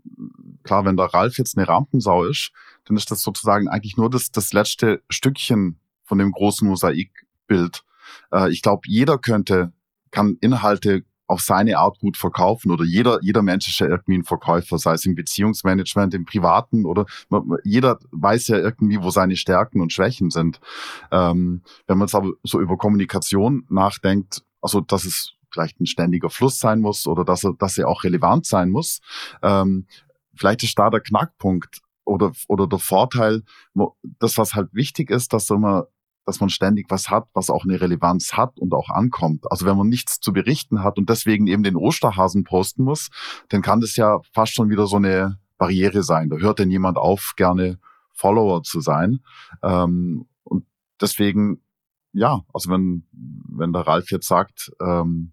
klar, wenn der Ralf jetzt eine Rampensau ist, dann ist das sozusagen eigentlich nur das, das letzte Stückchen von dem großen Mosaikbild. Äh, ich glaube, jeder könnte, kann Inhalte auf seine Art gut verkaufen oder jeder, jeder Mensch ist ja irgendwie ein Verkäufer, sei es im Beziehungsmanagement, im Privaten oder jeder weiß ja irgendwie, wo seine Stärken und Schwächen sind. Ähm, wenn man jetzt aber so über Kommunikation nachdenkt, also dass es vielleicht ein ständiger Fluss sein muss oder dass er, dass er auch relevant sein muss, ähm, vielleicht ist da der Knackpunkt oder, oder der Vorteil, das, was halt wichtig ist, dass man dass man ständig was hat, was auch eine Relevanz hat und auch ankommt. Also wenn man nichts zu berichten hat und deswegen eben den Osterhasen posten muss, dann kann das ja fast schon wieder so eine Barriere sein. Da hört denn jemand auf, gerne Follower zu sein. Ähm, und deswegen, ja, also wenn, wenn der Ralf jetzt sagt, ähm,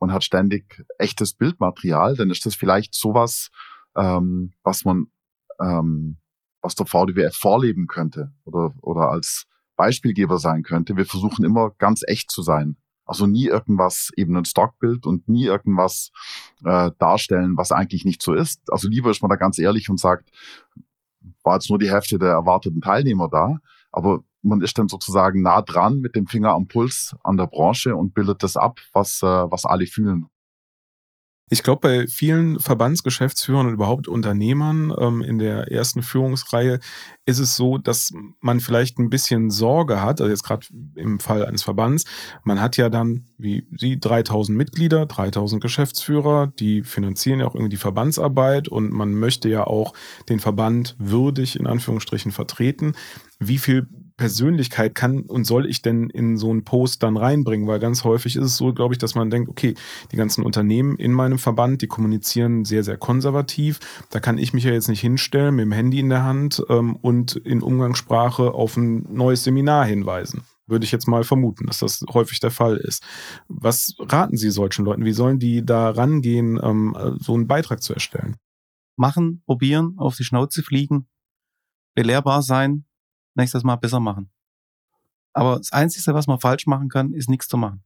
man hat ständig echtes Bildmaterial, dann ist das vielleicht sowas, ähm, was man, ähm, was der VDWF vorleben könnte oder, oder als Beispielgeber sein könnte. Wir versuchen immer ganz echt zu sein. Also nie irgendwas, eben ein Stockbild und nie irgendwas äh, darstellen, was eigentlich nicht so ist. Also lieber ist man da ganz ehrlich und sagt, war jetzt nur die Hälfte der erwarteten Teilnehmer da, aber man ist dann sozusagen nah dran mit dem Finger am Puls an der Branche und bildet das ab, was, äh, was alle fühlen. Ich glaube, bei vielen Verbandsgeschäftsführern und überhaupt Unternehmern ähm, in der ersten Führungsreihe ist es so, dass man vielleicht ein bisschen Sorge hat, also jetzt gerade im Fall eines Verbands, man hat ja dann, wie Sie, 3000 Mitglieder, 3000 Geschäftsführer, die finanzieren ja auch irgendwie die Verbandsarbeit und man möchte ja auch den Verband würdig in Anführungsstrichen vertreten. Wie viel Persönlichkeit kann und soll ich denn in so einen Post dann reinbringen? Weil ganz häufig ist es so, glaube ich, dass man denkt, okay, die ganzen Unternehmen in meinem Verband, die kommunizieren sehr, sehr konservativ. Da kann ich mich ja jetzt nicht hinstellen mit dem Handy in der Hand ähm, und in Umgangssprache auf ein neues Seminar hinweisen. Würde ich jetzt mal vermuten, dass das häufig der Fall ist. Was raten Sie solchen Leuten? Wie sollen die da rangehen, ähm, so einen Beitrag zu erstellen? Machen, probieren, auf die Schnauze fliegen, belehrbar sein, nächstes Mal besser machen. Aber das Einzige, was man falsch machen kann, ist nichts zu machen.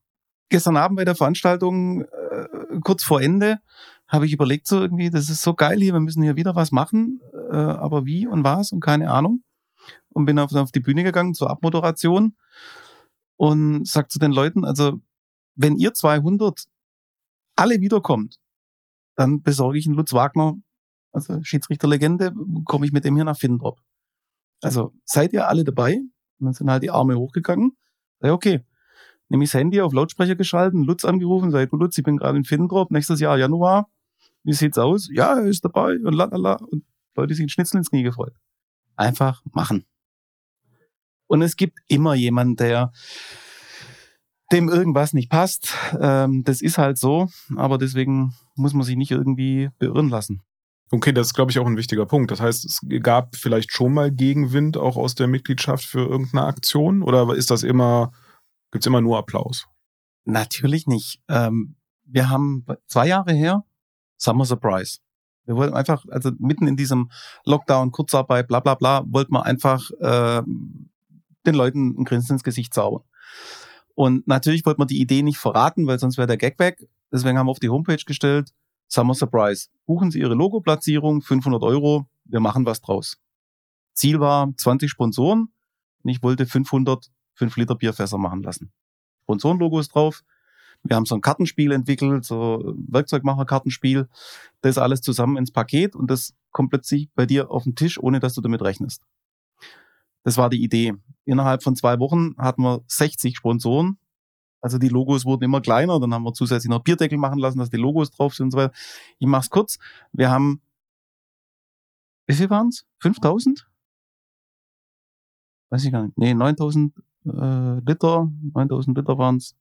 Gestern Abend bei der Veranstaltung, äh, kurz vor Ende, habe ich überlegt so irgendwie, das ist so geil hier, wir müssen hier wieder was machen, äh, aber wie und was und keine Ahnung. Und bin auf, auf die Bühne gegangen zur Abmoderation und sagt zu den Leuten, also wenn ihr 200 alle wiederkommt, dann besorge ich einen Lutz Wagner, also Schiedsrichterlegende, komme ich mit dem hier nach Finnendorf. Also seid ihr alle dabei? Und dann sind halt die Arme hochgegangen. Sei okay. Nehme ich das Handy auf Lautsprecher geschalten, Lutz angerufen, sag Lutz, ich bin gerade in Finnendrop, nächstes Jahr Januar. Wie sieht's aus? Ja, er ist dabei und lalala. Und Leute sind Schnitzel ins Knie gefreut. Einfach machen. Und es gibt immer jemanden, der dem irgendwas nicht passt. Ähm, das ist halt so, aber deswegen muss man sich nicht irgendwie beirren lassen. Okay, das ist, glaube ich, auch ein wichtiger Punkt. Das heißt, es gab vielleicht schon mal Gegenwind auch aus der Mitgliedschaft für irgendeine Aktion oder ist das immer, gibt's immer nur Applaus? Natürlich nicht. Ähm, wir haben zwei Jahre her Summer Surprise. Wir wollten einfach, also mitten in diesem Lockdown, Kurzarbeit, bla bla bla, wollten wir einfach äh, den Leuten ein Grinsen ins Gesicht zaubern. Und natürlich wollten wir die Idee nicht verraten, weil sonst wäre der Gag weg. Deswegen haben wir auf die Homepage gestellt, Summer Surprise. Buchen Sie Ihre Logoplatzierung, 500 Euro, wir machen was draus. Ziel war 20 Sponsoren und ich wollte 500 5 Liter Bierfässer machen lassen. Sponsorenlogos drauf. Wir haben so ein Kartenspiel entwickelt, so Werkzeugmacher-Kartenspiel. Das alles zusammen ins Paket und das kommt plötzlich bei dir auf den Tisch, ohne dass du damit rechnest. Das war die Idee. Innerhalb von zwei Wochen hatten wir 60 Sponsoren also die Logos wurden immer kleiner, dann haben wir zusätzlich noch Bierdeckel machen lassen, dass die Logos drauf sind und so weiter. Ich mach's kurz. Wir haben, wie viel waren's? 5000? Weiß ich gar nicht. Nee, 9000 äh, Liter, 9000 Liter waren's.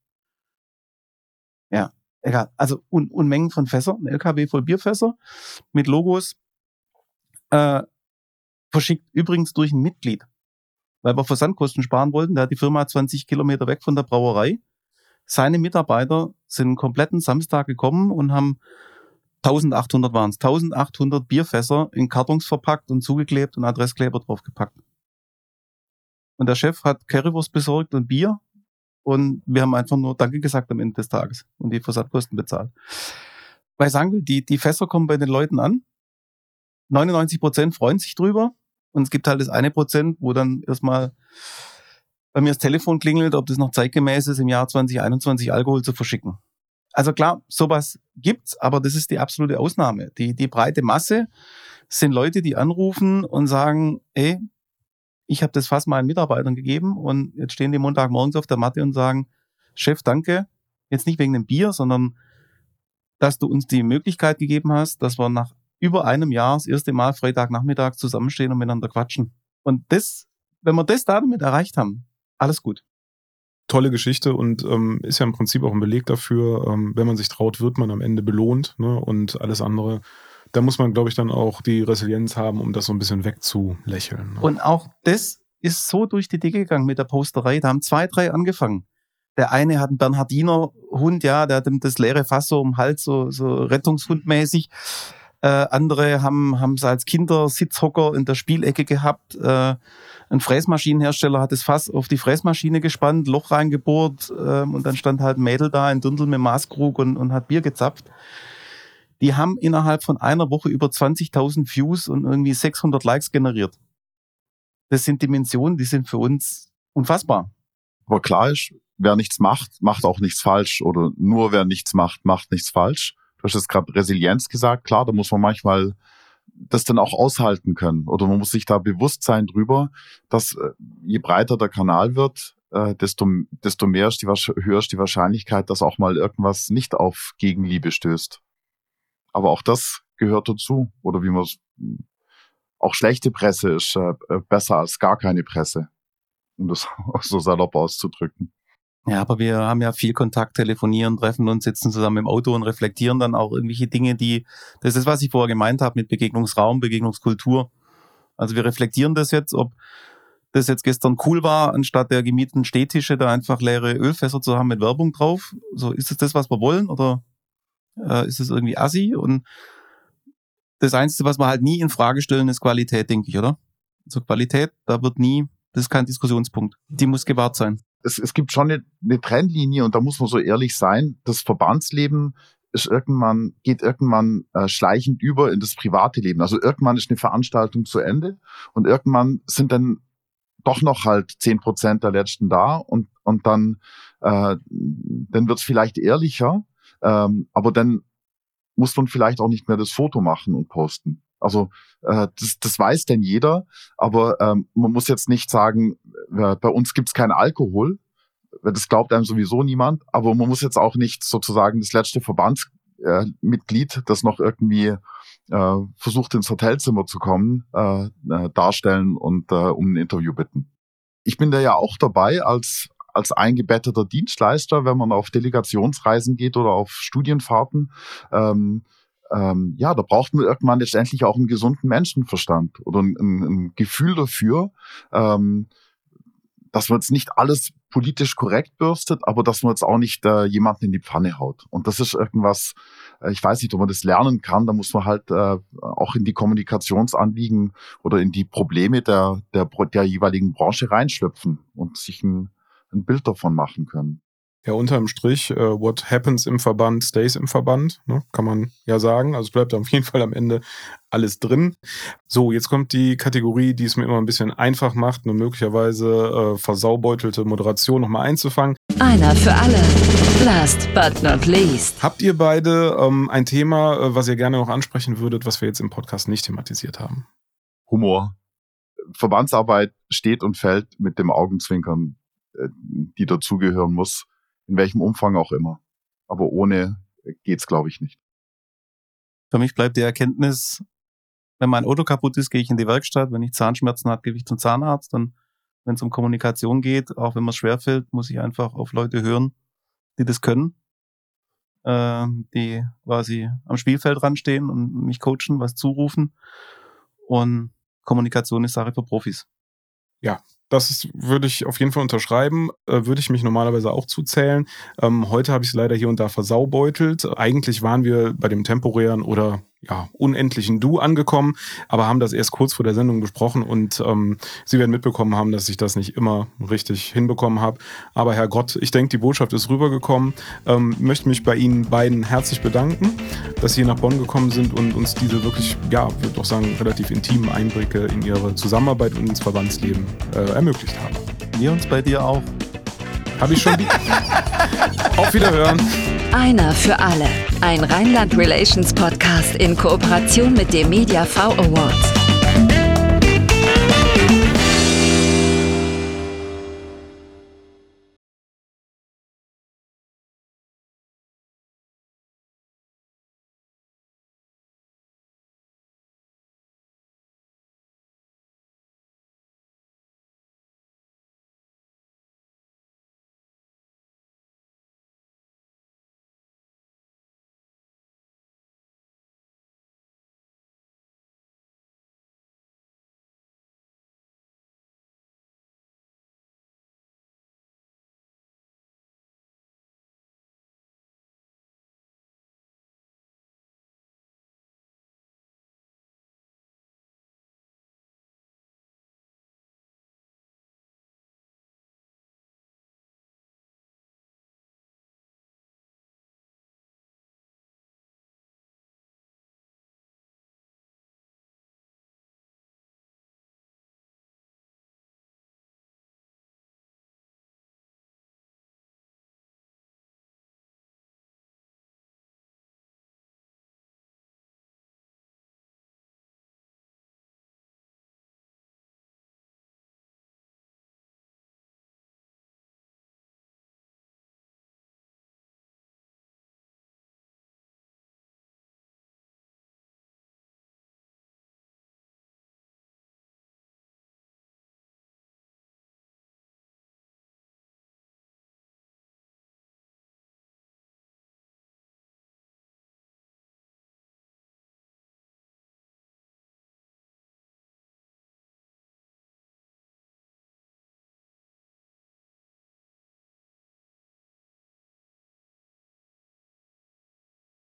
Ja, egal. Also Un Unmengen von Fässern, LKW voll Bierfässer mit Logos. Äh, verschickt übrigens durch ein Mitglied, weil wir Versandkosten sparen wollten. Der hat die Firma 20 Kilometer weg von der Brauerei seine Mitarbeiter sind kompletten Samstag gekommen und haben 1800 waren es, 1800 Bierfässer in Kartons verpackt und zugeklebt und Adresskleber draufgepackt. Und der Chef hat Currywurst besorgt und Bier und wir haben einfach nur Danke gesagt am Ende des Tages und die Versandkosten bezahlt. Weil ich sagen will, die, die Fässer kommen bei den Leuten an. 99 Prozent freuen sich drüber. Und es gibt halt das eine Prozent, wo dann erstmal bei mir das Telefon klingelt, ob das noch zeitgemäß ist, im Jahr 2021 Alkohol zu verschicken. Also klar, sowas gibt's, aber das ist die absolute Ausnahme. Die, die breite Masse sind Leute, die anrufen und sagen, ey, ich habe das fast meinen Mitarbeitern gegeben und jetzt stehen die Montagmorgens auf der Matte und sagen, Chef, danke, jetzt nicht wegen dem Bier, sondern dass du uns die Möglichkeit gegeben hast, dass wir nach über einem Jahr das erste Mal Freitagnachmittag zusammenstehen und miteinander quatschen. Und das, wenn wir das damit erreicht haben, alles gut. Tolle Geschichte und ähm, ist ja im Prinzip auch ein Beleg dafür, ähm, wenn man sich traut, wird man am Ende belohnt ne? und alles andere da muss man, glaube ich, dann auch die Resilienz haben, um das so ein bisschen wegzulächeln. Ne? Und auch das ist so durch die Decke gegangen mit der Posterei. Da haben zwei, drei angefangen. Der eine hat einen Bernhardiner Hund, ja, der hat das leere Fass so um Hals, so, so Rettungshundmäßig. Äh, andere haben haben es als Kinder Sitzhocker in der Spielecke gehabt. Äh, ein Fräsmaschinenhersteller hat das Fass auf die Fräsmaschine gespannt, Loch reingebohrt äh, und dann stand halt ein Mädel da, ein Dündel mit Maßkrug und, und hat Bier gezapft die haben innerhalb von einer Woche über 20.000 Views und irgendwie 600 Likes generiert. Das sind Dimensionen, die sind für uns unfassbar. Aber klar ist, wer nichts macht, macht auch nichts falsch. Oder nur wer nichts macht, macht nichts falsch. Du hast jetzt gerade Resilienz gesagt. Klar, da muss man manchmal das dann auch aushalten können. Oder man muss sich da bewusst sein drüber, dass äh, je breiter der Kanal wird, äh, desto, desto mehr ist die, höher ist die Wahrscheinlichkeit, dass auch mal irgendwas nicht auf Gegenliebe stößt. Aber auch das gehört dazu. Oder wie man es, auch schlechte Presse ist äh, besser als gar keine Presse. Um das <laughs> so salopp auszudrücken. Ja, aber wir haben ja viel Kontakt, telefonieren, treffen uns, sitzen zusammen im Auto und reflektieren dann auch irgendwelche Dinge, die, das ist, was ich vorher gemeint habe mit Begegnungsraum, Begegnungskultur. Also wir reflektieren das jetzt, ob das jetzt gestern cool war, anstatt der gemieteten Stehtische da einfach leere Ölfässer zu haben mit Werbung drauf. So, ist es das, was wir wollen oder äh, ist es irgendwie assi und das Einzige, was wir halt nie in Frage stellen, ist Qualität, denke ich, oder? Also Qualität, da wird nie, das ist kein Diskussionspunkt. Die muss gewahrt sein. Es, es gibt schon eine, eine Trennlinie und da muss man so ehrlich sein. Das Verbandsleben ist irgendwann, geht irgendwann äh, schleichend über in das private Leben. Also irgendwann ist eine Veranstaltung zu Ende und irgendwann sind dann doch noch halt zehn Prozent der Letzten da und, und dann, äh, dann wird es vielleicht ehrlicher ähm, aber dann muss man vielleicht auch nicht mehr das Foto machen und posten. Also äh, das, das weiß denn jeder, aber ähm, man muss jetzt nicht sagen, bei uns gibt's keinen Alkohol. Das glaubt einem sowieso niemand, aber man muss jetzt auch nicht sozusagen das letzte Verbandsmitglied, äh, das noch irgendwie äh, versucht ins Hotelzimmer zu kommen, äh, äh, darstellen und äh, um ein Interview bitten. Ich bin da ja auch dabei als als eingebetteter Dienstleister, wenn man auf Delegationsreisen geht oder auf Studienfahrten. Ähm, ähm, ja, da braucht man irgendwann letztendlich auch einen gesunden Menschenverstand oder ein, ein, ein Gefühl dafür, ähm, dass man jetzt nicht alles politisch korrekt bürstet, aber dass man jetzt auch nicht äh, jemanden in die Pfanne haut. Und das ist irgendwas, äh, ich weiß nicht, ob man das lernen kann, da muss man halt äh, auch in die Kommunikationsanliegen oder in die Probleme der, der, der jeweiligen Branche reinschlüpfen und sich ein, ein Bild davon machen können. Ja, unterm Strich, uh, what happens im Verband stays im Verband, ne? kann man ja sagen. Also es bleibt auf jeden Fall am Ende alles drin. So, jetzt kommt die Kategorie, die es mir immer ein bisschen einfach macht, eine möglicherweise äh, versaubeutelte Moderation nochmal einzufangen. Einer für alle. Last but not least. Habt ihr beide ähm, ein Thema, äh, was ihr gerne noch ansprechen würdet, was wir jetzt im Podcast nicht thematisiert haben? Humor. Verbandsarbeit steht und fällt mit dem Augenzwinkern äh, die dazugehören muss, in welchem Umfang auch immer. Aber ohne geht's, glaube ich, nicht. Für mich bleibt die Erkenntnis, wenn mein Auto kaputt ist, gehe ich in die Werkstatt. Wenn ich Zahnschmerzen habe, gehe ich zum Zahnarzt. Dann, wenn es um Kommunikation geht, auch wenn mir schwerfällt, muss ich einfach auf Leute hören, die das können, äh, die quasi am Spielfeld ranstehen und mich coachen, was zurufen. Und Kommunikation ist Sache für Profis. Ja, das ist, würde ich auf jeden Fall unterschreiben, äh, würde ich mich normalerweise auch zuzählen. Ähm, heute habe ich es leider hier und da versaubeutelt. Eigentlich waren wir bei dem temporären oder ja, unendlichen Du angekommen, aber haben das erst kurz vor der Sendung besprochen und ähm, Sie werden mitbekommen haben, dass ich das nicht immer richtig hinbekommen habe. Aber Herr Gott, ich denke, die Botschaft ist rübergekommen. Ähm, möchte mich bei Ihnen beiden herzlich bedanken, dass Sie hier nach Bonn gekommen sind und uns diese wirklich, ja, würde doch sagen, relativ intimen Einblicke in Ihre Zusammenarbeit und ins Verbandsleben äh, ermöglicht haben. Wir uns bei dir auch. Habe ich schon. <laughs> Auf Wiederhören. Einer für alle. Ein Rheinland Relations Podcast in Kooperation mit dem Media V Awards.